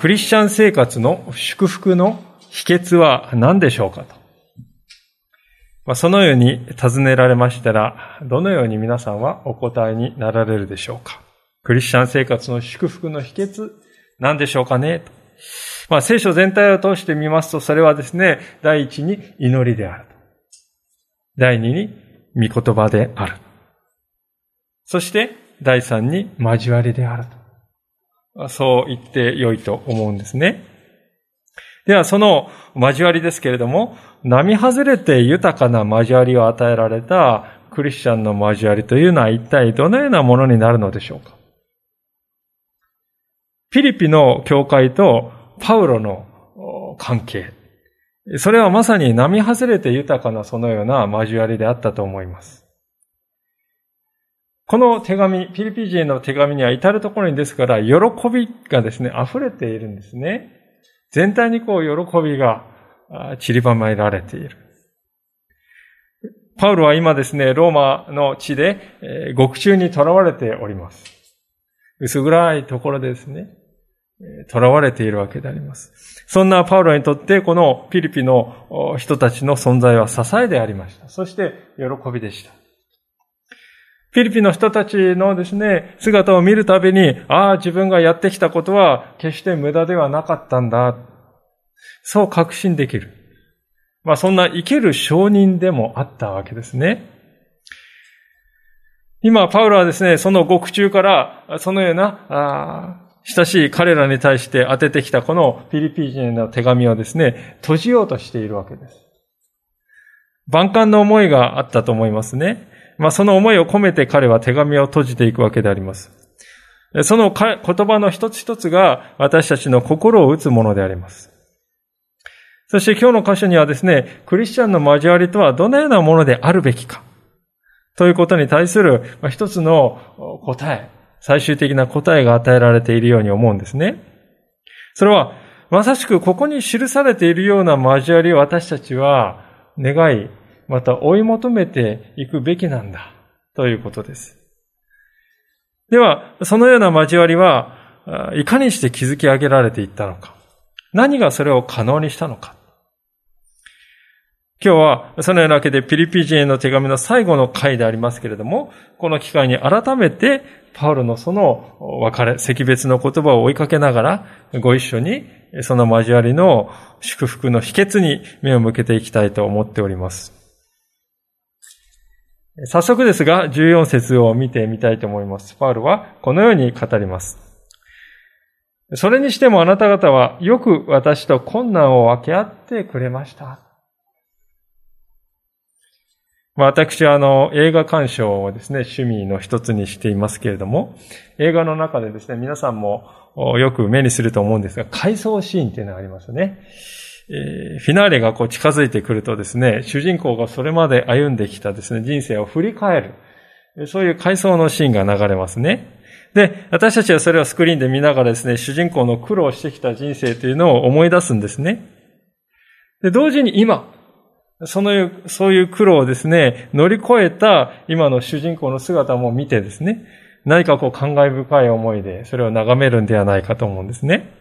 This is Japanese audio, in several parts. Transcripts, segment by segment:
クリスチャン生活の祝福の秘訣は何でしょうかと。まあ、そのように尋ねられましたら、どのように皆さんはお答えになられるでしょうか。クリスチャン生活の祝福の秘訣、何でしょうかねと。まあ、聖書全体を通してみますと、それはですね、第一に祈りである。第二に御言葉である。そして、第三に交わりであると。そう言って良いと思うんですね。では、その交わりですけれども、並外れて豊かな交わりを与えられたクリスチャンの交わりというのは一体どのようなものになるのでしょうか？ピリピの教会とパウロの関係。それはまさに並外れて豊かなそのような交わりであったと思います。この手紙、ピリピ人への手紙には至るところにですから、喜びがですね、溢れているんですね。全体にこう、喜びが散りばめられている。パウロは今ですね、ローマの地で、えー、獄中に囚われております。薄暗いところでですね、囚われているわけであります。そんなパウロにとって、このピリピの人たちの存在は支えでありました。そして、喜びでした。フィリピンの人たちのですね、姿を見るたびに、ああ、自分がやってきたことは決して無駄ではなかったんだ。そう確信できる。まあそんな生ける証人でもあったわけですね。今、パウロはですね、その獄中から、そのような、ああ親しい彼らに対して当ててきたこのフィリピン人の手紙をですね、閉じようとしているわけです。万感の思いがあったと思いますね。まあ、その思いを込めて彼は手紙を閉じていくわけであります。その言葉の一つ一つが私たちの心を打つものであります。そして今日の箇所にはですね、クリスチャンの交わりとはどのようなものであるべきか、ということに対する一つの答え、最終的な答えが与えられているように思うんですね。それは、まさしくここに記されているような交わりを私たちは願い、また追い求めていくべきなんだということです。では、そのような交わりは、いかにして築き上げられていったのか。何がそれを可能にしたのか。今日は、そのようなわけでピリピ人への手紙の最後の回でありますけれども、この機会に改めて、パウロのその別れ、惜別の言葉を追いかけながら、ご一緒に、その交わりの祝福の秘訣に目を向けていきたいと思っております。早速ですが、14節を見てみたいと思います。パウルはこのように語ります。それにしてもあなた方はよく私と困難を分け合ってくれました。ま、私はあの映画鑑賞をですね、趣味の一つにしていますけれども、映画の中でですね、皆さんもよく目にすると思うんですが、回想シーンっていうのがありますよね。えー、フィナーレがこう近づいてくるとですね、主人公がそれまで歩んできたですね、人生を振り返る。そういう回想のシーンが流れますね。で、私たちはそれをスクリーンで見ながらですね、主人公の苦労してきた人生というのを思い出すんですね。で、同時に今、その、そういう苦労をですね、乗り越えた今の主人公の姿も見てですね、何かこう感慨深い思いで、それを眺めるんではないかと思うんですね。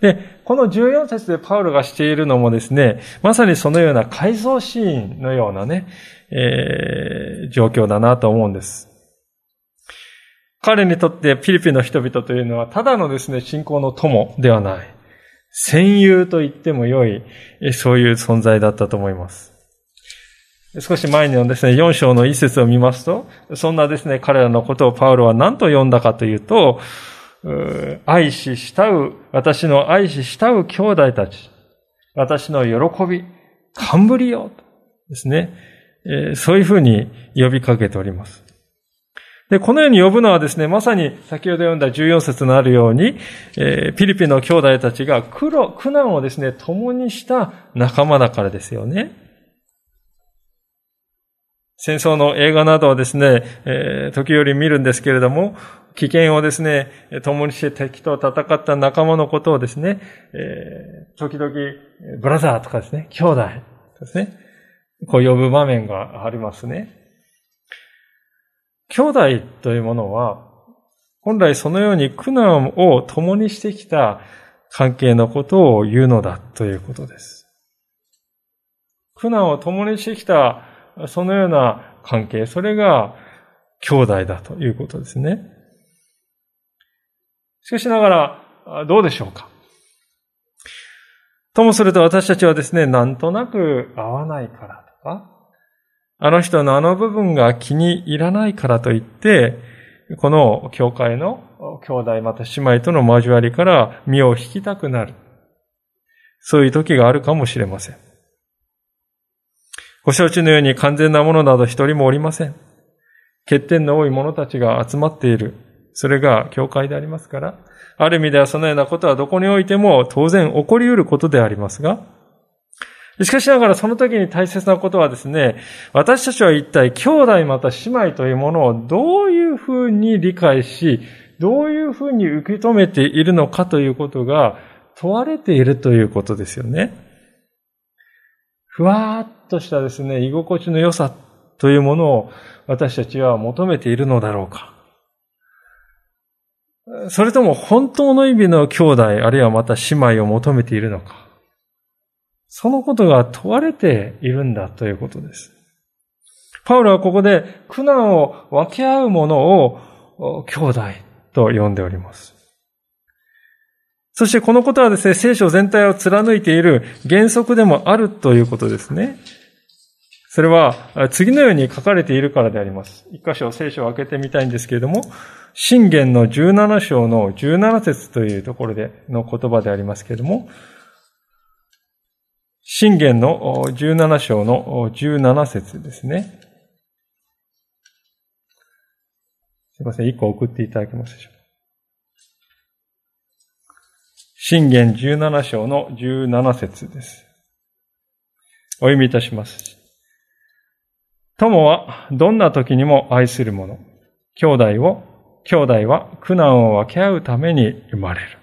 で、この14節でパウロがしているのもですね、まさにそのような改造シーンのようなね、えー、状況だなと思うんです。彼にとってフィリピンの人々というのは、ただのですね、信仰の友ではない。戦友と言っても良い、そういう存在だったと思います。少し前にのですね、4章の一節を見ますと、そんなですね、彼らのことをパウロは何と呼んだかというと、愛し慕う、私の愛し慕う兄弟たち、私の喜び、冠よ、ですね、そういうふうに呼びかけております。で、このように呼ぶのはですね、まさに先ほど読んだ14節のあるように、えー、ピリピの兄弟たちが苦労、苦難をですね、共にした仲間だからですよね。戦争の映画などはですね、時折見るんですけれども、危険をですね、共にして敵と戦った仲間のことをですね、えー、時々、ブラザーとかですね、兄弟ですね、こう呼ぶ場面がありますね。兄弟というものは、本来そのように苦難を共にしてきた関係のことを言うのだということです。苦難を共にしてきたそのような関係、それが兄弟だということですね。しかしながら、どうでしょうか？ともすると私たちはですね、なんとなく合わないからとか、あの人のあの部分が気に入らないからといって、この教会の兄弟また姉妹との交わりから身を引きたくなる。そういう時があるかもしれません。ご承知のように完全なものなど一人もおりません。欠点の多い者たちが集まっている。それが教会でありますから、ある意味ではそのようなことはどこにおいても当然起こり得ることでありますが、しかしながらその時に大切なことはですね、私たちは一体兄弟また姉妹というものをどういうふうに理解し、どういうふうに受け止めているのかということが問われているということですよね。ふわーっとしたですね、居心地の良さというものを私たちは求めているのだろうか。それとも本当の意味の兄弟あるいはまた姉妹を求めているのか。そのことが問われているんだということです。パウロはここで苦難を分け合うものを兄弟と呼んでおります。そしてこのことはですね、聖書全体を貫いている原則でもあるということですね。それは次のように書かれているからであります。一箇所聖書を開けてみたいんですけれども、信玄の17章の17節というところでの言葉でありますけれども、信玄の17章の17節ですね。すいません、一個送っていただけますでしょうか。信玄17章の17節です。お読みいたします。友はどんな時にも愛する者。兄弟を、兄弟は苦難を分け合うために生まれる。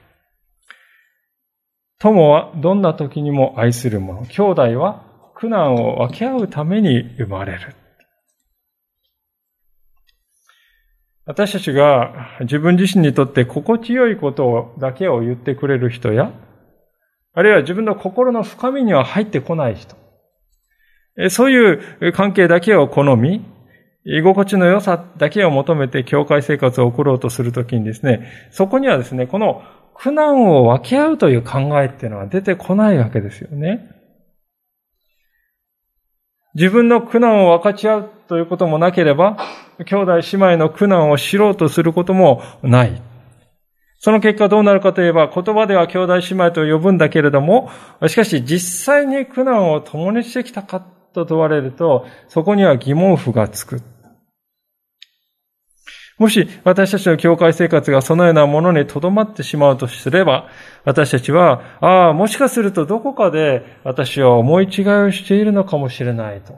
友はどんな時にも愛する者。兄弟は苦難を分け合うために生まれる。私たちが自分自身にとって心地よいことだけを言ってくれる人や、あるいは自分の心の深みには入ってこない人。そういう関係だけを好み、居心地の良さだけを求めて教会生活を送ろうとするときにですね、そこにはですね、この苦難を分け合うという考えっていうのは出てこないわけですよね。自分の苦難を分かち合うということもなければ、兄弟姉妹の苦難を知ろうとすることもない。その結果どうなるかといえば、言葉では兄弟姉妹と呼ぶんだけれども、しかし実際に苦難を共にしてきたかと問われると、そこには疑問符がつく。もし私たちの教会生活がそのようなものにとどまってしまうとすれば、私たちは、ああ、もしかするとどこかで私は思い違いをしているのかもしれないと。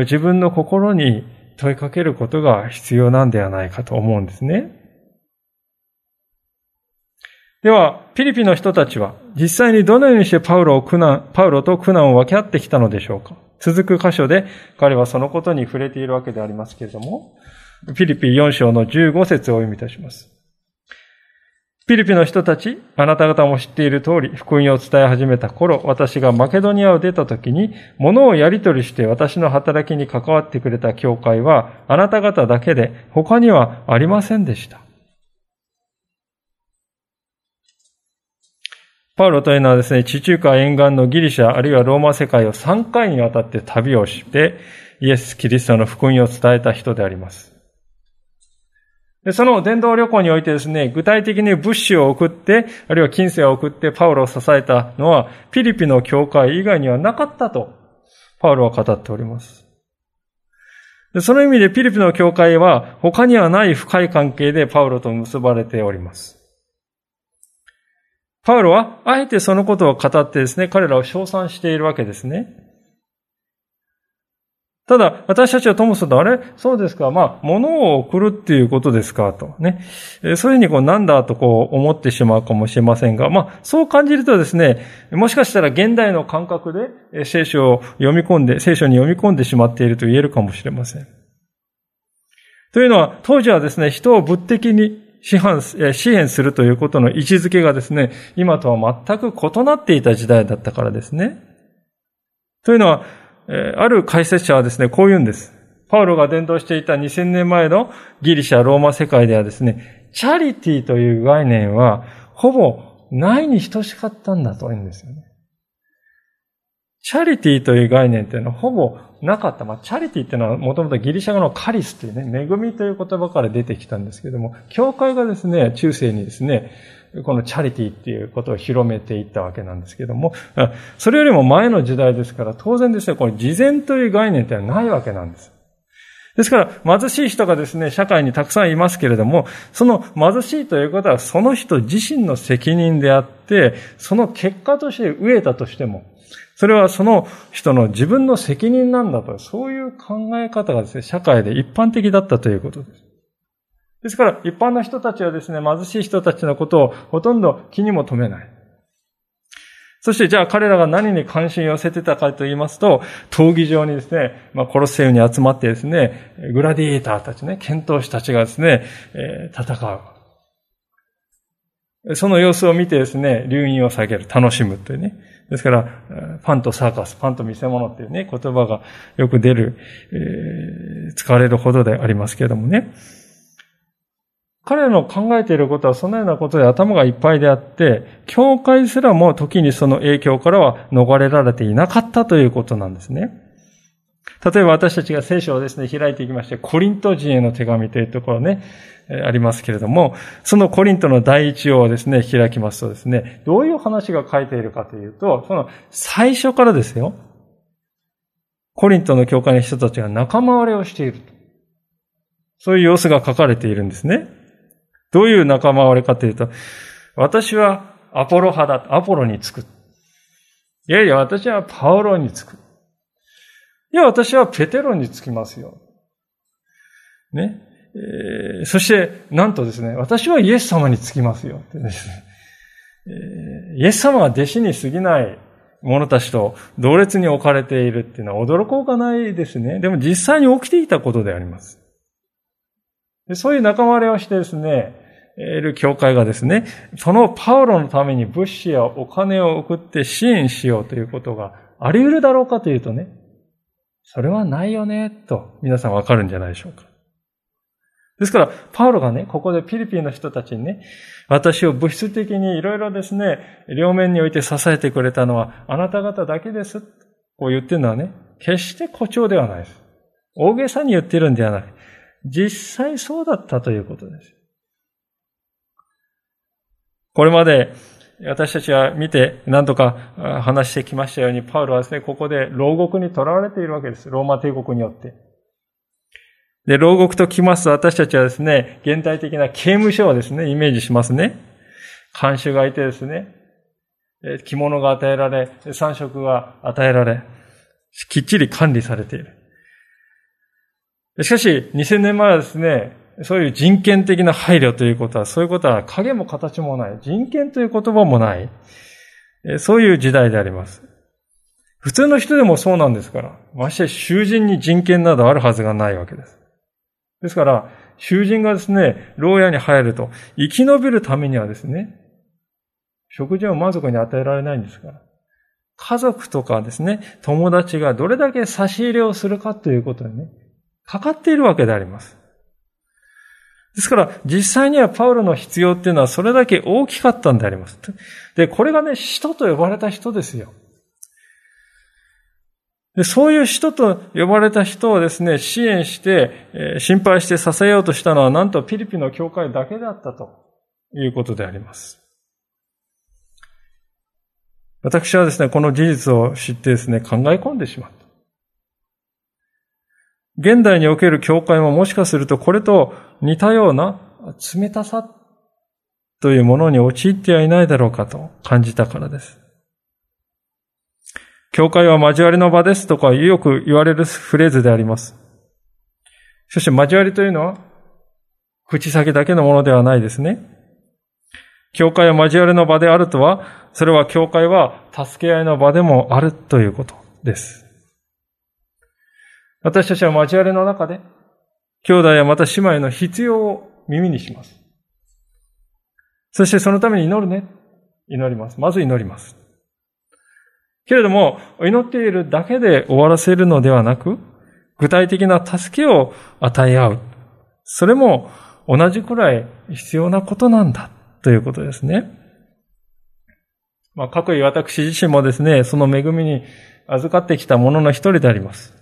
自分の心に問いかけることが必要なんではないかと思うんですね。では、ピリピの人たちは実際にどのようにしてパウロを苦難、パウロと苦難を分け合ってきたのでしょうか？続く箇所で彼はそのことに触れているわけでありますけれども、ピリピ4章の15節をお読みいたします。ピリピの人たち、あなた方も知っている通り、福音を伝え始めた頃、私がマケドニアを出た時に、物をやり取りして私の働きに関わってくれた教会は、あなた方だけで他にはありませんでした。パウロというのはですね、地中海沿岸のギリシャ、あるいはローマ世界を3回にわたって旅をして、イエス・キリストの福音を伝えた人であります。で、その伝道旅行においてですね、具体的に物資を送って、あるいは金銭を送ってパウロを支えたのは、ピリピの教会以外にはなかったと、パウロは語っております。その意味でピリピの教会は他にはない深い関係でパウロと結ばれております。パウロはあえてそのことを語ってですね、彼らを称賛しているわけですね。ただ、私たちはともすると、あれ？そうですかまあ、物を送るっていうことですか？と。ね。そういうふうにこう、なんだ？とこう、思ってしまうかもしれませんが、まあ、そう感じるとですね、もしかしたら現代の感覚で聖書を読み込んで、聖書に読み込んでしまっていると言えるかもしれません。というのは、当時はですね、人を物的に支配支援するということの位置づけがですね、今とは全く異なっていた時代だったからですね。というのは、ある解説者はですね、こう言うんです。パウロが伝道していた2000年前のギリシャ、ローマ世界ではですね、チャリティという概念は、ほぼないに等しかったんだと言うんですよね。チャリティという概念っていうのはほぼなかった。まあ、チャリティっていうのはもともとギリシャ語のカリスというね、恵みという言葉から出てきたんですけども、教会がですね、中世にですね、このチャリティっていうことを広めていったわけなんですけども、それよりも前の時代ですから、当然ですね、この事前という概念ってのはないわけなんです。ですから、貧しい人がですね、社会にたくさんいますけれども、その貧しいということはその人自身の責任であって、その結果として飢えたとしても、それはその人の自分の責任なんだと、そういう考え方がですね、社会で一般的だったということです。ですから、一般の人たちはですね、貧しい人たちのことをほとんど気にも留めない。そして、じゃあ彼らが何に関心を寄せてたかと言いますと、闘技場にですね、まあ、コロッセウに集まってですね、グラディエーターたちね、剣闘士たちがですね、えー、戦う。その様子を見てですね、留飲を下げる、楽しむというね。ですから、パンとサーカス、パンと見せ物っていうね、言葉がよく出る、えー、使われるほどでありますけれどもね。彼の考えていることはそのようなことで頭がいっぱいであって、教会すらも時にその影響からは逃れられていなかったということなんですね。例えば私たちが聖書をですね、開いていきまして、コリント人への手紙というところね、ありますけれども、そのコリントの第一をですね、開きますとですね、どういう話が書いているかというと、その最初からですよ、コリントの教会の人たちが仲間割れをしている。そういう様子が書かれているんですね。どういう仲間割れかというと、私はアポロ派だ。アポロにつく。いやいや、私はパウロにつく。いや、私はペテロにつきますよ。ね。えー、そして、なんとですね、私はイエス様につきますよ。ってですね、えー、イエス様は弟子に過ぎない者たちと同列に置かれているっていうのは驚こうがないですね。でも実際に起きていたことであります。でそういう仲間割れをしてですね、いる教会がですね、そのパウロのために物資やお金を送って支援しようということがあり得るだろうかというとね、それはないよね、と皆さんわかるんじゃないでしょうか。ですから、パウロがね、ここでピリピンの人たちにね、私を物質的にいろいろですね、両面において支えてくれたのはあなた方だけです。こう言ってるのはね、決して誇張ではないです。大げさに言ってるんではない。実際そうだったということです。これまで私たちは見て何とか話してきましたように、パウロはですね、ここで牢獄に囚われているわけです。ローマ帝国によって。で、牢獄と来ますと私たちはですね、現代的な刑務所をですね、イメージしますね。監修がいてですね、着物が与えられ、三食が与えられ、きっちり管理されている。しかし、2000年前はですね、そういう人権的な配慮ということは、そういうことは影も形もない。人権という言葉もない。そういう時代であります。普通の人でもそうなんですから。まして囚人に人権などあるはずがないわけです。ですから、囚人がですね、牢屋に入ると、生き延びるためにはですね、食事を満足に与えられないんですから。家族とかですね、友達がどれだけ差し入れをするかということにね、かかっているわけであります。ですから、実際にはパウロの必要っていうのはそれだけ大きかったんであります。で、これがね、使徒と呼ばれた人ですよ。でそういう人と呼ばれた人をですね、支援して、え心配して支えようとしたのは、なんとピリピの教会だけだったということであります。私はですね、この事実を知ってですね、考え込んでしまった。現代における教会ももしかするとこれと似たような冷たさというものに陥ってはいないだろうかと感じたからです。教会は交わりの場ですとかよく言われるフレーズであります。そしかし交わりというのは口先だけのものではないですね。教会は交わりの場であるとは、それは教会は助け合いの場でもあるということです。私たちは交わりの中で、兄弟やまた姉妹の必要を耳にします。そしてそのために祈るね。祈ります。まず祈ります。けれども、祈っているだけで終わらせるのではなく、具体的な助けを与え合う。それも同じくらい必要なことなんだということですね。まあ、各位私自身もですね、その恵みに預かってきたものの一人であります。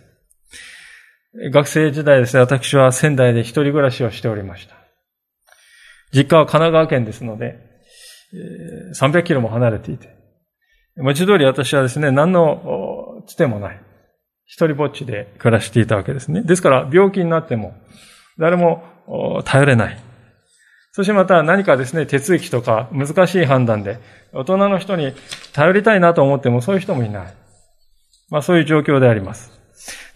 学生時代ですね、私は仙台で一人暮らしをしておりました。実家は神奈川県ですので、300キロも離れていて、文字通り私はですね、何のつてもない。一人ぼっちで暮らしていたわけですね。ですから病気になっても誰も頼れない。そしてまた何かですね、手続きとか難しい判断で大人の人に頼りたいなと思ってもそういう人もいない。まあそういう状況であります。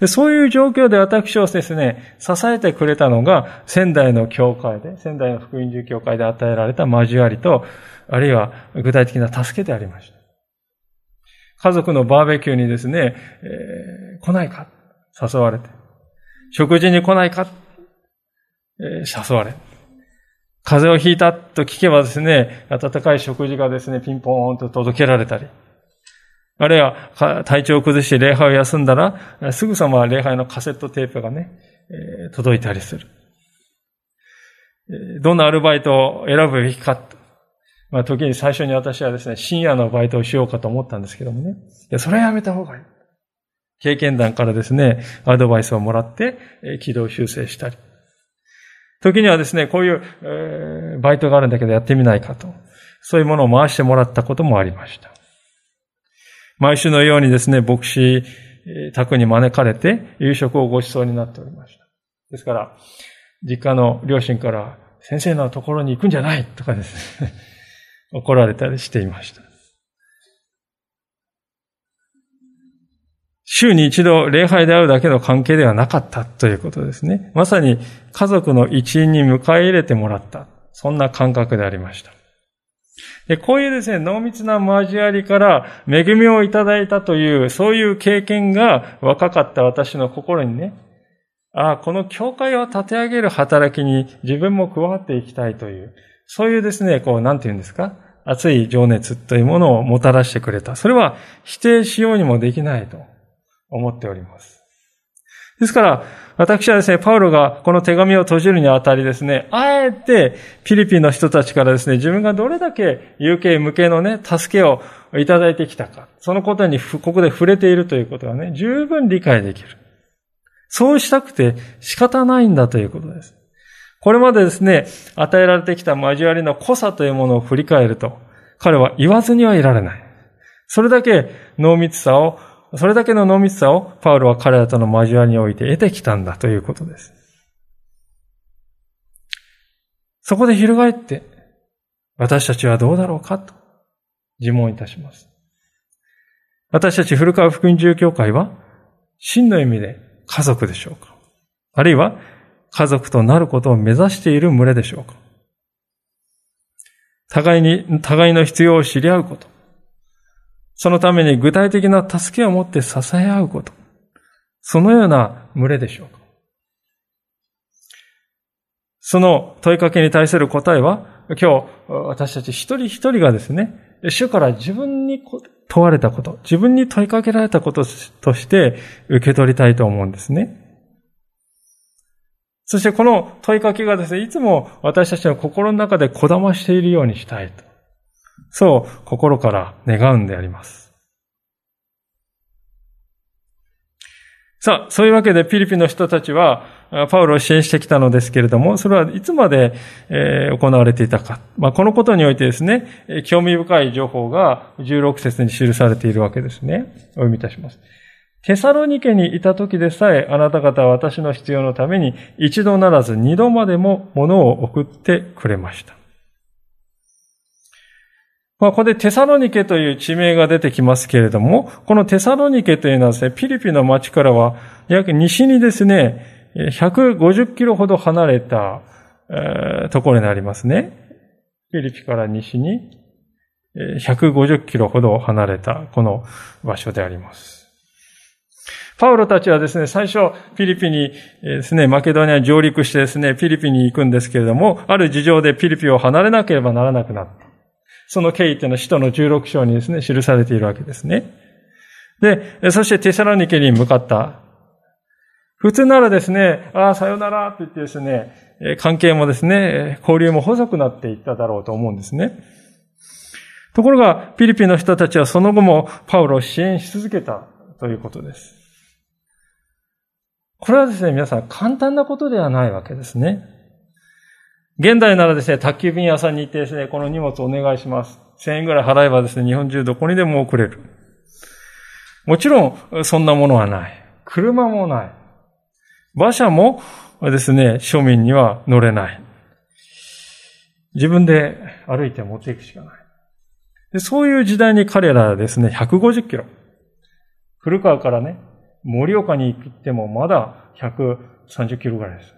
でそういう状況で私をですね、支えてくれたのが仙台の教会で、仙台の福音寺教会で与えられた交わりと、あるいは具体的な助けでありました。家族のバーベキューにですね、えー、来ないか？誘われて。食事に来ないか、えー、誘われ。風邪をひいたと聞けばですね、温かい食事がですね、ピンポーンと届けられたり。あるいは、体調を崩して礼拝を休んだら、すぐさま礼拝のカセットテープがね、えー、届いたりする。どんなアルバイトを選ぶべきか？まあ、時に最初に私はですね、深夜のバイトをしようかと思ったんですけどもね。いや、それはやめた方がいい。経験談からですね、アドバイスをもらって、え軌道修正したり。時にはですね、こういう、えー、バイトがあるんだけどやってみないかと。そういうものを回してもらったこともありました。毎週のようにですね、牧師宅に招かれて夕食をご馳走になっておりました。ですから、実家の両親から先生のところに行くんじゃないとかですね、怒られたりしていました。週に一度礼拝であるだけの関係ではなかったということですね。まさに家族の一員に迎え入れてもらった。そんな感覚でありました。で、こういうですね、濃密な交わりから恵みをいただいたという、そういう経験が若かった私の心にね、ああ、この教会を立て上げる働きに自分も加わっていきたいという、そういうですね、こう、なんて言うんですか？熱い情熱というものをもたらしてくれた。それは否定しようにもできないと思っております。ですから、私はですね、パウロがこの手紙を閉じるにあたりですね、あえてピリピンの人たちからですね、自分がどれだけ有形無形のね、助けをいただいてきたか、そのことにここで触れているということがね、十分理解できる。そうしたくて仕方ないんだということです。これまでですね、与えられてきた交わりの濃さというものを振り返ると、彼は言わずにはいられない。それだけ濃密さをそれだけの濃密さをパウロは彼らとの交わりにおいて得てきたんだということです。そこで翻って、私たちはどうだろうかと自問いたします。私たち古川福音住教会は、真の意味で家族でしょうかあるいは、家族となることを目指している群れでしょうか互いに、互いの必要を知り合うこと。そのために具体的な助けを持って支え合うこと。そのような群れでしょうか。その問いかけに対する答えは、今日私たち一人一人がですね、主から自分に問われたこと、自分に問いかけられたこととして受け取りたいと思うんですね。そしてこの問いかけがですね、いつも私たちの心の中でこだましているようにしたいと。そう心から願うんであります。さあ、そういうわけでピリピの人たちは、パウロを支援してきたのですけれども、それはいつまで、行われていたか。まあ、このことにおいてですね、興味深い情報が16節に記されているわけですね。お読みいたします。テサロニケにいた時でさえ、あなた方は私の必要のために一度ならず二度までも物を送ってくれました。まあ、ここでテサロニケという地名が出てきますけれども、このテサロニケというのはですね、ピリピの町からは約西にですね、150キロほど離れた、えー、ところになりますね。ピリピから西に150キロほど離れたこの場所であります。パウロたちはですね、最初、フィリピンにですね、マケドニアに上陸してですね、フィリピンに行くんですけれども、ある事情でフィリピンを離れなければならなくなった。その経緯っていうのは使徒の16章にですね、記されているわけですね。で、そしてテサロニケに向かった。普通ならですね、ああ、さよならって言ってですね、関係もですね、交流も細くなっていっただろうと思うんですね。ところが、フィリピンの人たちはその後もパウロを支援し続けたということです。これはですね、皆さん簡単なことではないわけですね。現代ならですね、宅急便屋さんに行ってですね、この荷物お願いします。1000円ぐらい払えばですね、日本中どこにでも送れる。もちろん、そんなものはない。車もない。馬車もですね、庶民には乗れない。自分で歩いて持っていくしかない。でそういう時代に彼らはですね、150キロ。古川からね、盛岡に行ってもまだ130キロぐらいです。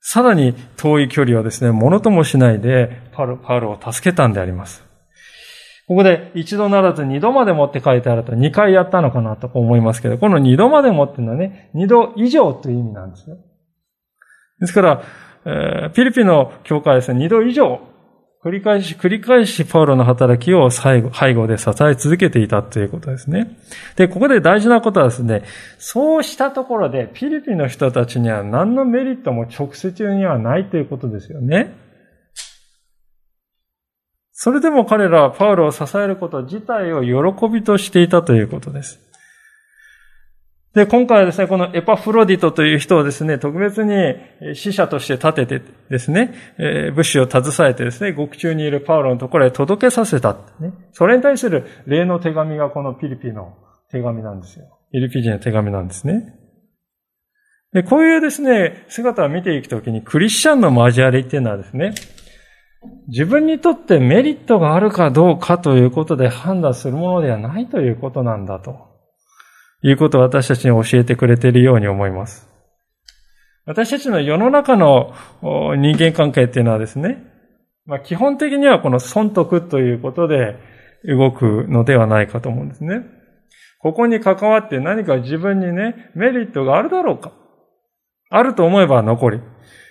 さらに遠い距離をですね、ものともしないでパル、パルを助けたんであります。ここで一度ならず二度までもって書いてあると二回やったのかなと思いますけど、この二度までもっていうのはね、二度以上という意味なんですよ。ですから、えー、ピリピの教会はですね、二度以上、繰り返し繰り返しパウロの働きを最後、背後で支え続けていたということですね。で、ここで大事なことはですね、そうしたところでピリピの人たちには何のメリットも直接にはないということですよね。それでも彼らはパウロを支えること自体を喜びとしていたということです。で、今回はですね、このエパフロディトという人をですね、特別に死者として立ててですね、え物資を携えてですね、獄中にいるパウロのところへ届けさせた、ね。それに対する例の手紙がこのピリピの手紙なんですよ。ピリピ人の手紙なんですね。で、こういうですね、姿を見ていくときに、クリスチャンの交わりっていうのはですね、自分にとってメリットがあるかどうかということで判断するものではないということなんだということを私たちに教えてくれているように思います。私たちの世の中の人間関係っていうのはですね、まあ、基本的にはこの損得ということで動くのではないかと思うんですね。ここに関わって何か自分にね、メリットがあるだろうか。あると思えば残り、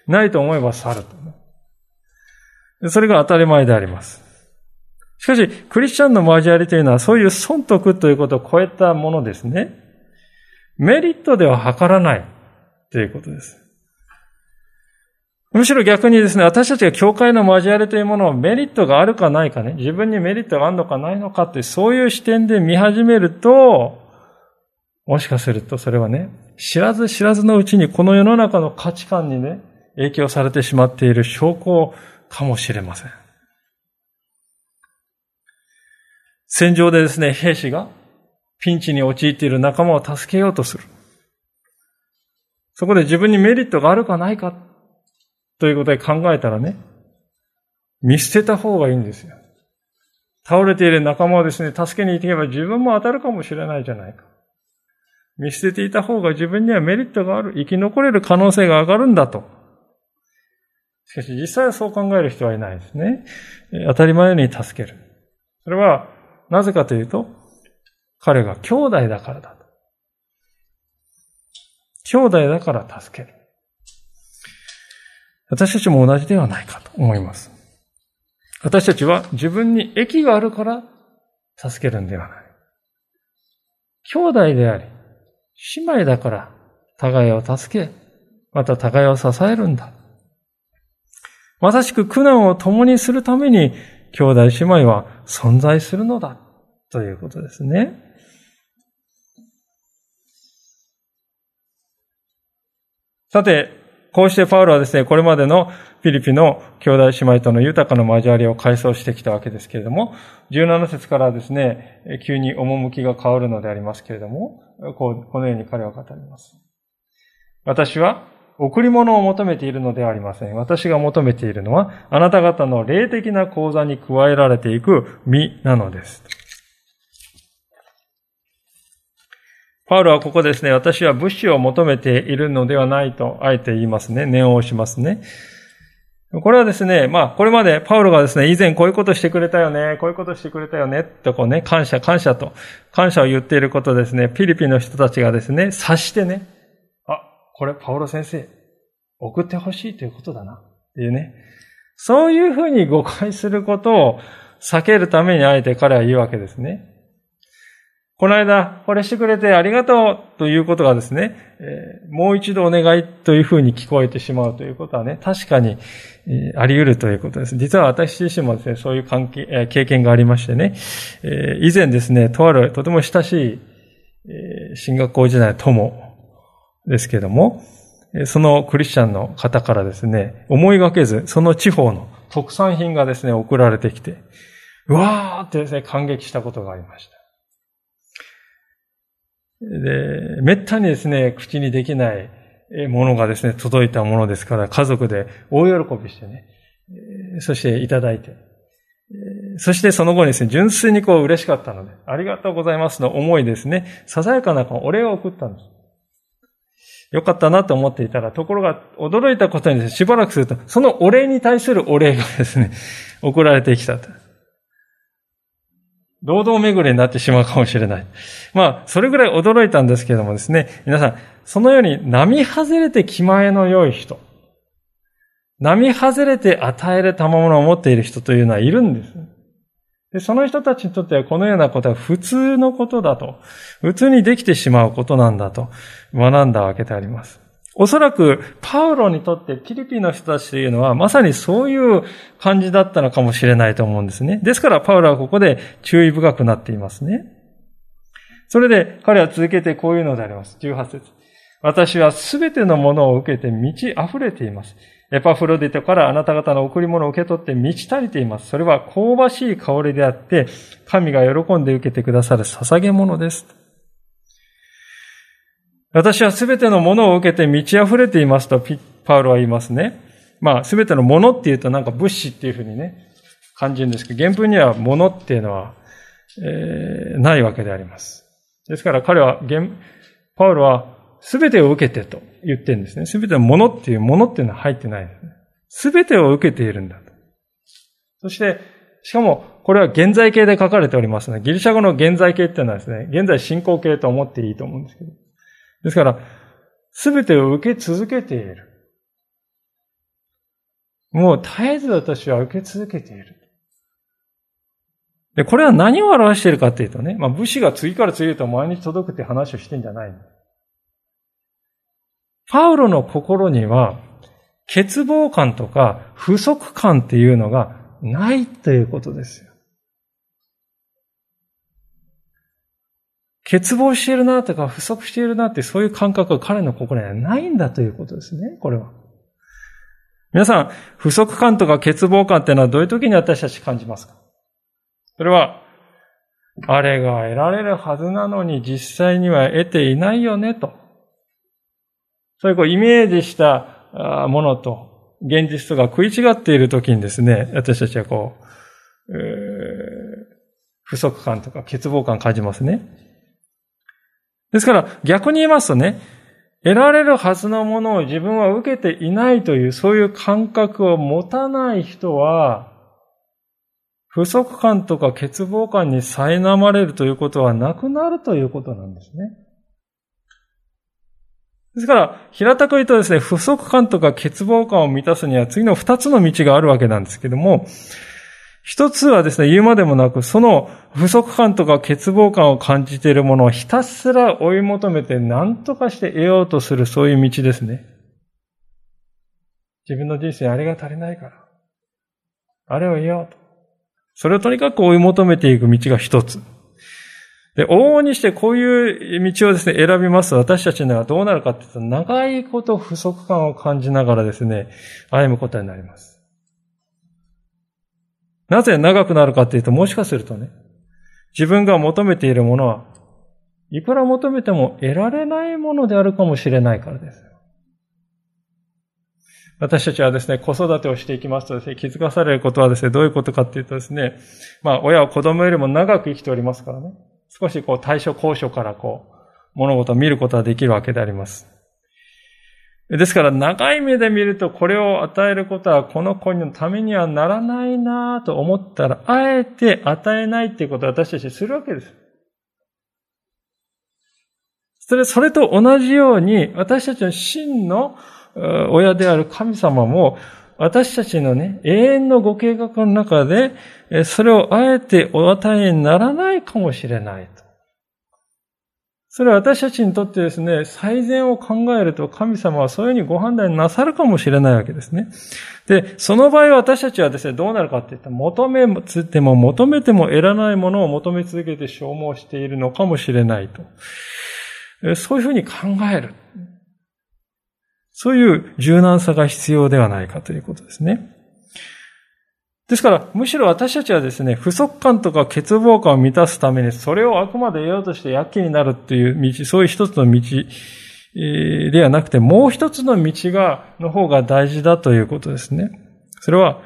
ないと思えば去る。それが当たり前であります。しかし、クリスチャンの交わりというのは、そういう損得ということを超えたものですね。メリットでは図らないということです。むしろ逆にですね、私たちが教会の交わりというものをメリットがあるかないかね、自分にメリットがあるのかないのかってそういう視点で見始めると、もしかするとそれはね、知らず知らずのうちにこの世の中の価値観にね、影響されてしまっている証拠かもしれません。戦場でですね、兵士がピンチに陥っている仲間を助けようとする。そこで自分にメリットがあるかないかということで考えたらね、見捨てた方がいいんですよ。倒れている仲間をですね、助けに行けば自分も当たるかもしれないじゃないか。見捨てていた方が自分にはメリットがある。生き残れる可能性が上がるんだと。しかし実際はそう考える人はいないですね。当たり前に助ける。それは、なぜかというと、彼が兄弟だからだと。兄弟だから助ける。私たちも同じではないかと思います。私たちは自分に益があるから助けるんではない。兄弟であり、姉妹だから互いを助け、また互いを支えるんだ。まさしく苦難を共にするために兄弟姉妹は存在するのだということですね。さて、こうしてパウロはですね、これまでのフィリピの兄弟姉妹との豊かな交わりを改装してきたわけですけれども、17節からですね、急に趣が変わるのでありますけれども、こうこのように彼は語ります。私は贈り物を求めているのではありません。私が求めているのは、あなた方の霊的な講座に加えられていく身なのです。パウロはここですね、私は物資を求めているのではないと、あえて言いますね。念を押しますね。これはですね、まあ、これまでパウロがですね、以前こういうことしてくれたよね、こういうことしてくれたよね、とこうね、感謝、感謝と、感謝を言っていることですね、ピリピの人たちがですね、察してね、これパオロ先生、送ってほしいということだな。っていうね。そういうふうに誤解することを避けるためにあえて彼は言うわけですね。この間、これしてくれてありがとうということがですね、えー、もう一度お願いというふうに聞こえてしまうということはね、確かに、えー、あり得るということです。実は私自身もですね、そういう関係、えー、経験がありましてね、え以前ですね、とあるとても親しい、え進学校時代の友ですけども、そのクリスチャンの方からですね、思いがけず、その地方の特産品がですね、送られてきて、うわーってですね、感激したことがありました。で、めったにですね、口にできないものがですね、届いたものですから、家族で大喜びしてね、そしていただいて、そしてその後にですね、純粋にこう嬉しかったので、ありがとうございますの思いですね、ささやかなお礼を送ったんです。よかったなと思っていたら、ところが驚いたことに、しばらくすると、そのお礼に対するお礼がですね、送られてきたと。堂々巡りになってしまうかもしれない。まあ、それぐらい驚いたんですけどもですね、皆さん、そのように並外れて気前の良い人、並外れて与える賜物を持っている人というのはいるんです。で、その人たちにとってはこのようなことは普通のことだと、普通にできてしまうことなんだと学んだわけであります。おそらく、パウロにとってピリピの人たちというのは、まさにそういう感じだったのかもしれないと思うんですね。ですから、パウロはここで注意深くなっていますね。それで、彼は続けてこういうのであります。18節私はすべてのものを受けて満ち溢れています。エパフロディトからあなた方の贈り物を受け取って満ち足りています。それは香ばしい香りであって、神が喜んで受けてくださる捧げ物です。私はすべてのものを受けて満ち溢れていますとパウロは言いますね。まあ、すべてのものっていうとなんか物資っていうふうにね、感じるんですけど、原文にはものっていうのは、えー、ないわけであります。ですから彼は、パウロはすべてを受けてと言ってるんですね。すべてのものっていうものっていうのは入ってないですね。すべてを受けているんだと。そして、しかも、これは現在形で書かれておりますので、ギリシャ語の現在形っていうのはですね、現在進行形と思っていいと思うんですけど。ですから、すべてを受け続けている。もう絶えず私は受け続けている。で、これは何を表しているかっていうとね、まあ武士が次から次へと毎日届くって話をしてんじゃない。パウロの心には、欠乏感とか不足感っていうのがないということですよ。欠乏しているなとか不足しているなってそういう感覚が彼の心にはないんだということですね、これは。皆さん、不足感とか欠乏感っていうのはどういう時に私たち感じますか？それは、あれが得られるはずなのに実際には得ていないよねと。そういうこうイメージしたものと現実とが食い違っている時にですね、私たちはこう、えー、不足感とか欠乏感感じますね。ですから逆に言いますとね、得られるはずのものを自分は受けていないというそういう感覚を持たない人は、不足感とか欠乏感に苛まれるということはなくなるということなんですね。ですから、平たく言うとですね、不足感とか欠乏感を満たすには次の二つの道があるわけなんですけども、一つはですね、言うまでもなく、その不足感とか欠乏感を感じているものをひたすら追い求めて何とかして得ようとするそういう道ですね。自分の人生あれが足りないから。あれを得ようと。それをとにかく追い求めていく道が一つ。で、往々にしてこういう道をですね、選びます私たちにはどうなるかっていうと、長いこと不足感を感じながらですね、歩むことになります。なぜ長くなるかっていうと、もしかするとね、自分が求めているものは、いくら求めても得られないものであるかもしれないからです。私たちはですね、子育てをしていきますとですね、気づかされることはですね、どういうことかっていうとですね、まあ、親は子供よりも長く生きておりますからね、少しこう対処交渉からこう、物事を見ることができるわけであります。ですから長い目で見るとこれを与えることはこの子のためにはならないなと思ったら、あえて与えないっていうことを私たちするわけです。それ、それと同じように私たちの真の親である神様も私たちのね、永遠のご計画の中で、それをあえてお与えにならないかもしれないと。それは私たちにとってですね、最善を考えると神様はそういうふうにご判断なさるかもしれないわけですね。で、その場合私たちはですね、どうなるかって言ったら、求めつても求めても得らないものを求め続けて消耗しているのかもしれないと。そういうふうに考える。そういう柔軟さが必要ではないかということですね。ですから、むしろ私たちはですね、不足感とか欠乏感を満たすために、それをあくまで得ようとして躍起になるっていう道、そういう一つの道ではなくて、もう一つの道が、の方が大事だということですね。それは、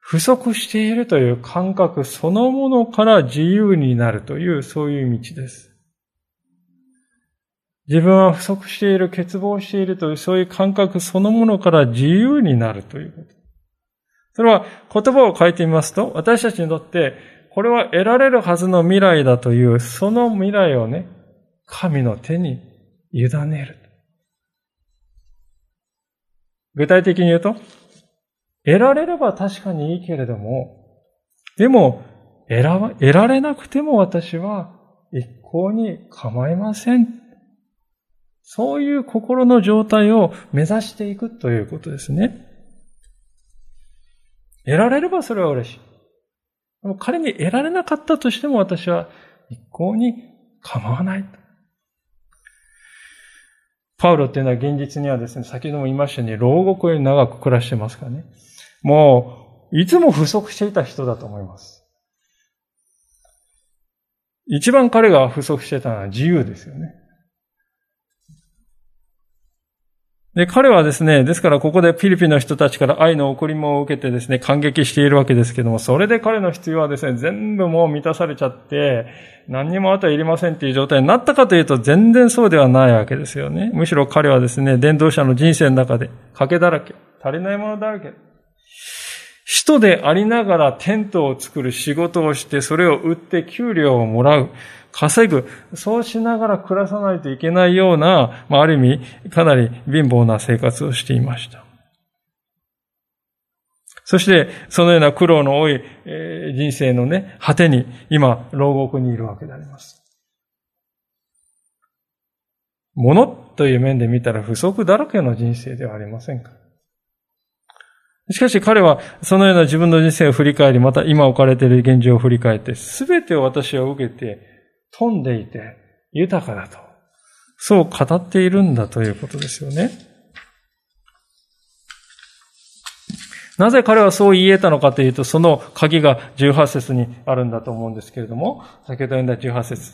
不足しているという感覚そのものから自由になるという、そういう道です。自分は不足している、欠乏しているという、そういう感覚そのものから自由になるということ。それは言葉を変えてみますと、私たちにとって、これは得られるはずの未来だという、その未来をね、神の手に委ねる。具体的に言うと、得られれば確かにいいけれども、でも、得られなくても私は一向に構いません。そういう心の状態を目指していくということですね。得られればそれは嬉しい。でも仮に得られなかったとしても私は一向に構わない。パウロっていうのは現実にはですね、先ほども言いましたように、牢獄より長く暮らしてますからね。もう、いつも不足していた人だと思います。一番彼が不足してたのは自由ですよね。で、彼はですね、ですからここでフィリピンの人たちから愛の贈り物を受けてですね、感激しているわけですけども、それで彼の必要はですね、全部もう満たされちゃって、何にもあとはいりませんっていう状態になったかというと、全然そうではないわけですよね。むしろ彼はですね、伝道者の人生の中で、賭けだらけ、足りないものだらけ。使徒でありながらテントを作る仕事をして、それを売って給料をもらう。稼ぐ。そうしながら暮らさないといけないような、まあ、ある意味、かなり貧乏な生活をしていました。そして、そのような苦労の多い人生のね、果てに、今、牢獄にいるわけであります。物という面で見たら不足だらけの人生ではありませんか？しかし彼はそのような自分の人生を振り返り、また今置かれている現状を振り返って、すべてを私は受けて、飛んでいて豊かだと。そう語っているんだということですよね。なぜ彼はそう言えたのかというと、その鍵が18節にあるんだと思うんですけれども、先ほど読んだ18節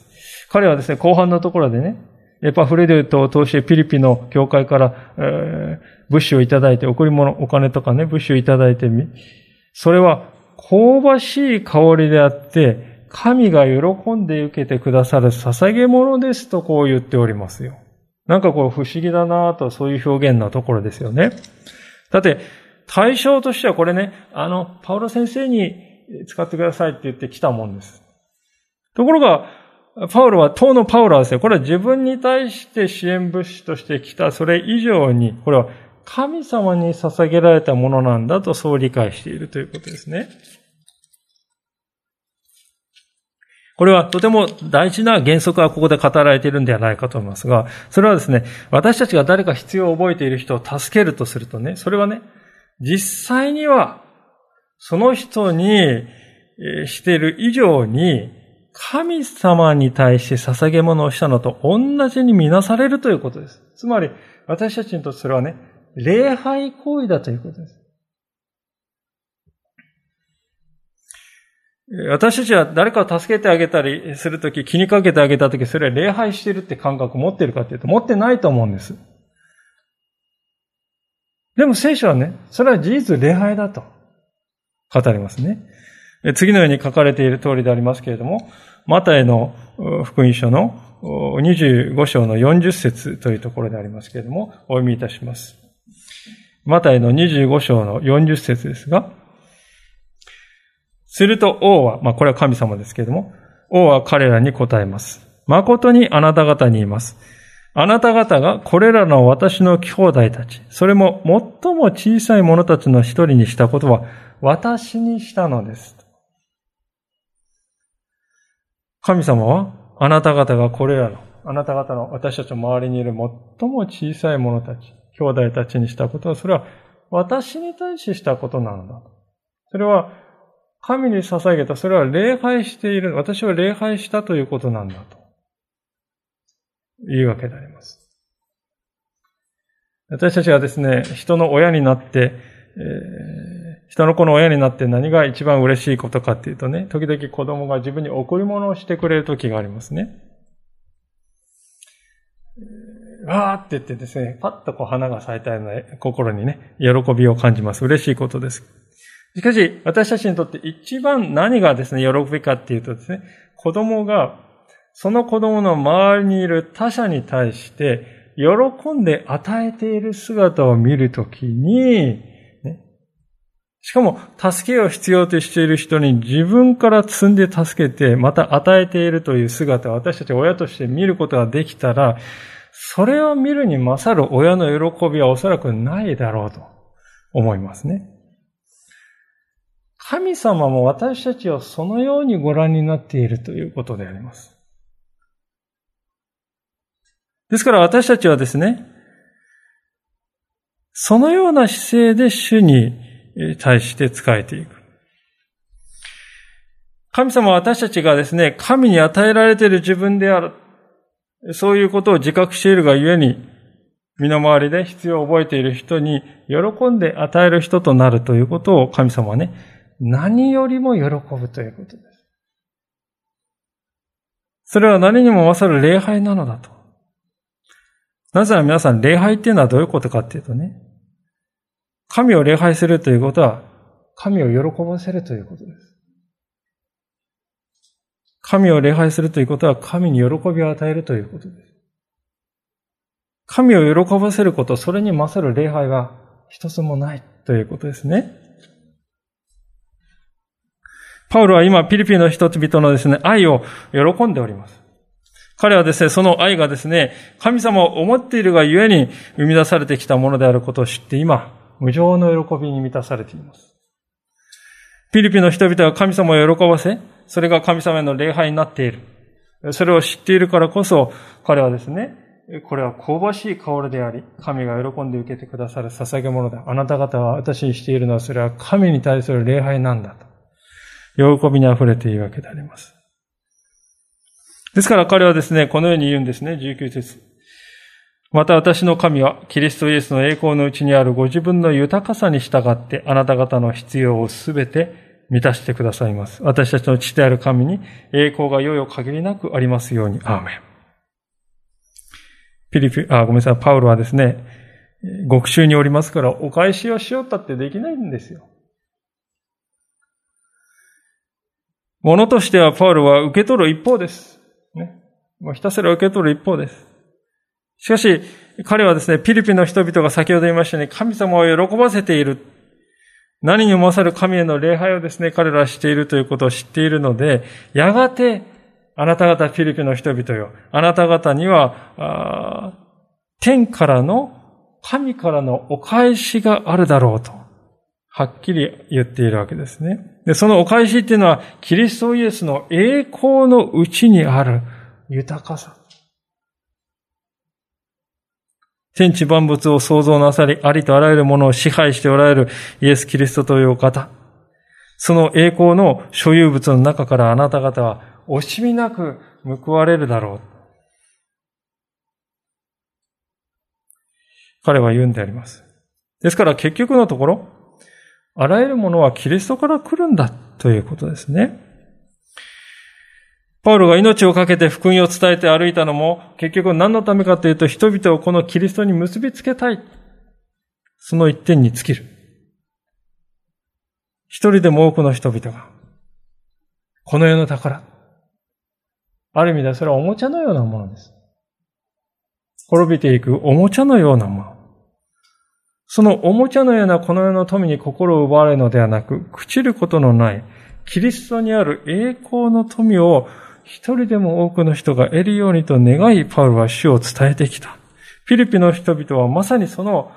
彼はですね、後半のところでね、エパフレデュートを通してピリピの教会から、えー、物資をいただいて、贈り物、お金とかね、物資をいただいてみ、それは香ばしい香りであって、神が喜んで受けてくださる捧げ物ですとこう言っておりますよ。なんかこう不思議だなとそういう表現のところですよね。だって、対象としてはこれね、あの、パウロ先生に使ってくださいって言ってきたもんです。ところが、パウロは、当のパウロはですね、これは自分に対して支援物資として来た、それ以上に、これは神様に捧げられたものなんだとそう理解しているということですね。これはとても大事な原則がここで語られているんではないかと思いますが、それはですね、私たちが誰か必要を覚えている人を助けるとするとね、それはね、実際には、その人にしている以上に、神様に対して捧げ物をしたのと同じにみなされるということです。つまり、私たちにとってそれはね、礼拝行為だということです。私たちは誰かを助けてあげたりするとき、気にかけてあげたとき、それは礼拝してるって感覚を持ってるかっていうと、持ってないと思うんです。でも聖書はね、それは事実礼拝だと語りますね。次のように書かれている通りでありますけれども、マタイの福音書の25章の40節というところでありますけれども、お読みいたします。マタイの25章の40節ですが、すると王は、まあこれは神様ですけれども、王は彼らに答えます。誠にあなた方に言います。あなた方がこれらの私の兄弟たち、それも最も小さい者たちの一人にしたことは、私にしたのです。神様は、あなた方がこれらの、あなた方の私たちの周りにいる最も小さい者たち、兄弟たちにしたことは、それは私に対してしたことなのだ。それは、神に捧げた、それは礼拝している、私は礼拝したということなんだと。いうわけであります。私たちがですね、人の親になって、えー、人の子の親になって何が一番嬉しいことかっていうとね、時々子供が自分に贈り物をしてくれる時がありますね。わーって言ってですね、パッとこう花が咲いたような心にね、喜びを感じます。嬉しいことです。しかし、私たちにとって一番何がですね、喜びかっていうとですね、子供がその子供の周りにいる他者に対して、喜んで与えている姿を見るときに、しかも、助けを必要としている人に自分から積んで助けて、また与えているという姿を私たち親として見ることができたら、それを見るに勝る親の喜びはおそらくないだろうと思いますね。神様も私たちをそのようにご覧になっているということであります。ですから私たちはですね、そのような姿勢で主に対して仕えていく。神様は私たちがですね、神に与えられている自分である。そういうことを自覚しているがゆえに、身の回りで必要を覚えている人に喜んで与える人となるということを神様はね、何よりも喜ぶということです。それは何にも勝る礼拝なのだと。なぜなら皆さん、礼拝っていうのはどういうことかっていうとね、神を礼拝するということは、神を喜ばせるということです。神を礼拝するということは、神に喜びを与えるということです。神を喜ばせること、それに勝る礼拝は一つもないということですね。パウロは今、ピリピンの人々のですね、愛を喜んでおります。彼はですね、その愛がですね、神様を思っているがゆえに生み出されてきたものであることを知って今、無常の喜びに満たされています。ピリピンの人々は神様を喜ばせ、それが神様への礼拝になっている。それを知っているからこそ、彼はですね、これは香ばしい香りであり、神が喜んで受けてくださる捧げ物だ。あなた方は私にしているのは、それは神に対する礼拝なんだと。喜びに溢れているわけであります。ですから彼はですね、このように言うんですね、19節。また私の神は、キリストイエスの栄光のうちにあるご自分の豊かさに従って、あなた方の必要をすべて満たしてくださいます。私たちの父である神に栄光がよよ限りなくありますように。アーメン。ピリピ、あ、ごめんなさい、パウロはですね、極州におりますから、お返しをしよったってできないんですよ。ものとしてはパウロは受け取る一方です。ね。もうひたすら受け取る一方です。しかし、彼はですね、ピリピの人々が先ほど言いましたように、神様を喜ばせている。何にも勝る神への礼拝をですね、彼らはしているということを知っているので、やがて、あなた方ピリピの人々よ、あなた方には、天からの、神からのお返しがあるだろうと、はっきり言っているわけですね。で、そのお返しっていうのは、キリストイエスの栄光のうちにある豊かさ。天地万物を創造なさり、ありとあらゆるものを支配しておられるイエス・キリストというお方。その栄光の所有物の中からあなた方は惜しみなく報われるだろう。彼は言うんであります。ですから結局のところ、あらゆるものはキリストから来るんだということですね。パウロが命を懸けて福音を伝えて歩いたのも結局何のためかというと人々をこのキリストに結びつけたい。その一点に尽きる。一人でも多くの人々がこの世の宝。ある意味ではそれはおもちゃのようなものです。滅びていくおもちゃのようなもの。そのおもちゃのようなこの世の富に心を奪われるのではなく、朽ちることのないキリストにある栄光の富を一人でも多くの人が得るようにと願い、パウルは主を伝えてきた。フィリピの人々はまさにその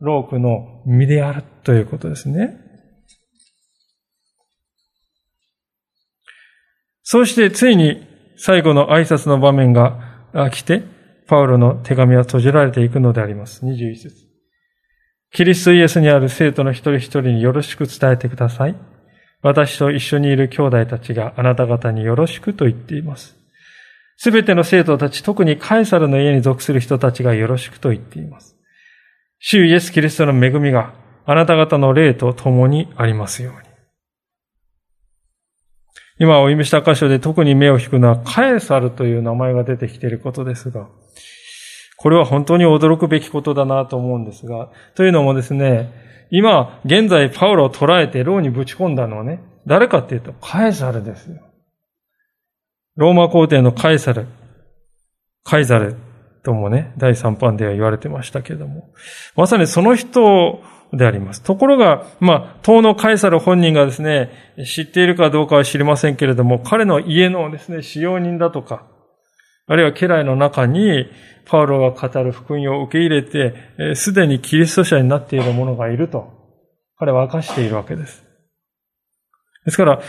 ロークの身であるということですね。そうしてついに最後の挨拶の場面が来て、パウロの手紙は閉じられていくのであります。21節キリストイエスにある生徒の一人一人によろしく伝えてください。私と一緒にいる兄弟たちがあなた方によろしくと言っています。すべての生徒たち、特にカエサルの家に属する人たちがよろしくと言っています。主イエス・キリストの恵みがあなた方の霊と共にありますように。今お読みした箇所で特に目を引くのはカエサルという名前が出てきていることですが、これは本当に驚くべきことだなと思うんですが、というのもですね、今、現在パウロを捕らえて牢にぶち込んだのはね、誰かっていうとカエサルですよ。ローマ皇帝のカエサル、カイザルともね、第3版では言われてましたけれども、まさにその人であります。ところが、まあ、当のカエサル本人がですね、知っているかどうかは知りませんけれども、彼の家のですね、使用人だとか、あるいは家来の中に、パウロが語る福音を受け入れて、すでにキリスト者になっている者がいると、彼は明かしているわけです。ですから、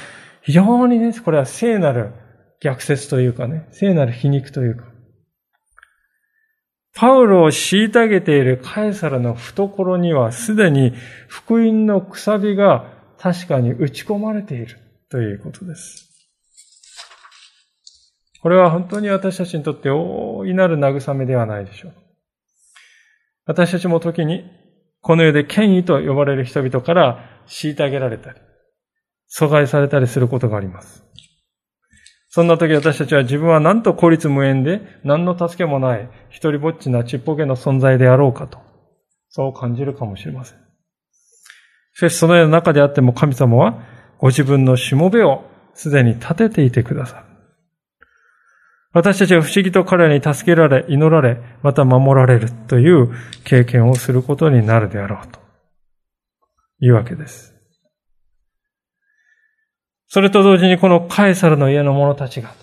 非常にね、これは聖なる逆説というかね、聖なる皮肉というか、パウロを虐げているカエサルの懐にはすでに福音のくさびが確かに打ち込まれているということです。これは本当に私たちにとって大いなる慰めではないでしょう。私たちも時にこの世で権威と呼ばれる人々から虐げられたり、阻害されたりすることがあります。そんな時私たちは自分は何と孤立無縁で何の助けもない一人ぼっちなちっぽけの存在であろうかと、そう感じるかもしれません。しかしそのような中であっても神様はご自分のしもべをすでに立てていてくださる。私たちは不思議と彼らに助けられ、祈られ、また守られるという経験をすることになるであろうというわけです。それと同時にこのカエサルの家の者たちが、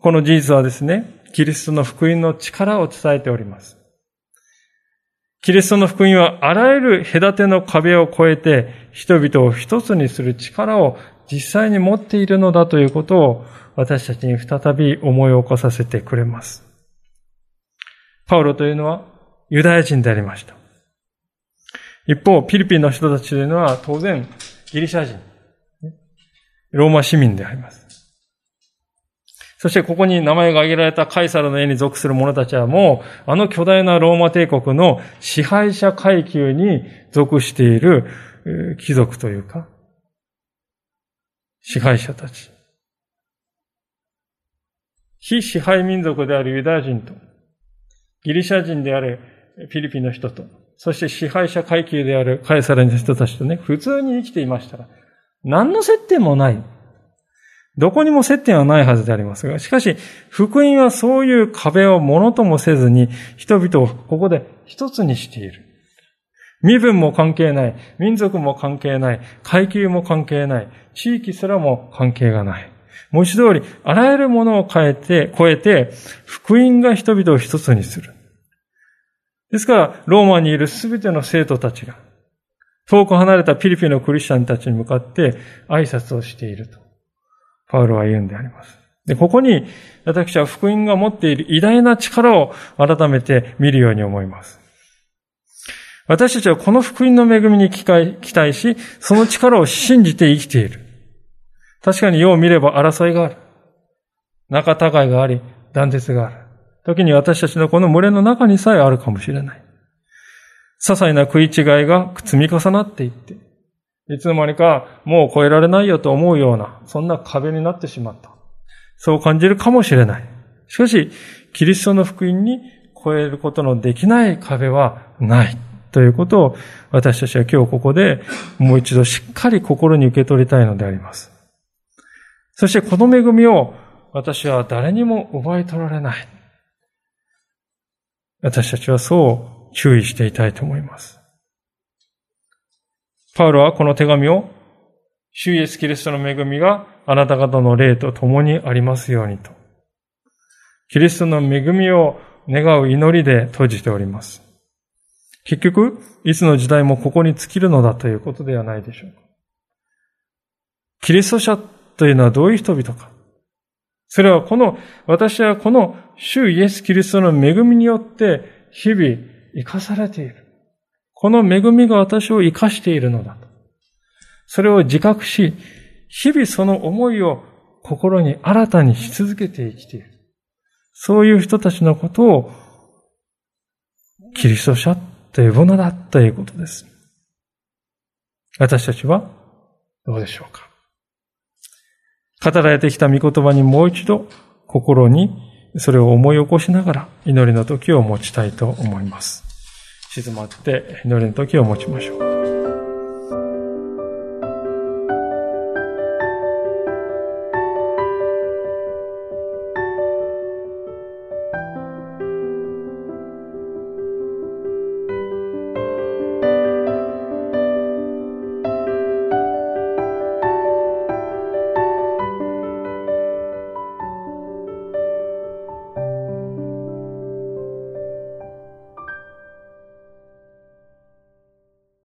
この事実はですね、キリストの福音の力を伝えております。キリストの福音はあらゆる隔ての壁を越えて人々を一つにする力を実際に持っているのだということを私たちに再び思い起こさせてくれます。パウロというのはユダヤ人でありました。一方、ピリピンの人たちというのは当然ギリシャ人。ローマ市民であります。そしてここに名前が挙げられたカイサルの絵に属する者たちはもう、あの巨大なローマ帝国の支配者階級に属している貴族というか、支配者たち。非支配民族であるユダヤ人と、ギリシャ人であるフィリピンの人と、そして支配者階級であるカエサルの人たちとね、普通に生きていましたら、何の接点もない。どこにも接点はないはずでありますが、しかし、福音はそういう壁をものともせずに、人々をここで一つにしている。身分も関係ない、民族も関係ない、階級も関係ない、地域すらも関係がない。文字通り、あらゆるものを変えて、超えて、福音が人々を一つにする。ですから、ローマにいるすべての生徒たちが、遠く離れたピリピのクリスチャンたちに向かって挨拶をしていると、パウロは言うんであります。で、ここに私は福音が持っている偉大な力を改めて見るように思います。私たちはこの福音の恵みに期待し、その力を信じて生きている。確かに世を見れば争いがある。仲違いがあり、断絶がある。時に私たちのこの群れの中にさえあるかもしれない。些細な食い違いが積み重なっていって、いつの間にかもう超えられないよと思うような、そんな壁になってしまった。そう感じるかもしれない。しかし、キリストの福音に超えることのできない壁はない。ということを私たちは今日ここでもう一度しっかり心に受け取りたいのであります。そしてこの恵みを私は誰にも奪い取られない。私たちはそう注意していたいと思います。パウロはこの手紙を、主イエスキリストの恵みがあなた方の霊と共にありますようにと。キリストの恵みを願う祈りで閉じております。結局、いつの時代もここに尽きるのだということではないでしょうか。キリスト者というのはどういう人々か。それはこの、私はこの主イエス・キリストの恵みによって日々生かされている。この恵みが私を生かしているのだと。それを自覚し、日々その思いを心に新たにし続けて生きている。そういう人たちのことをキリスト者というものだということです。私たちはどうでしょうか語られてきた御言葉にもう一度心にそれを思い起こしながら祈りの時を持ちたいと思います。静まって祈りの時を持ちましょう。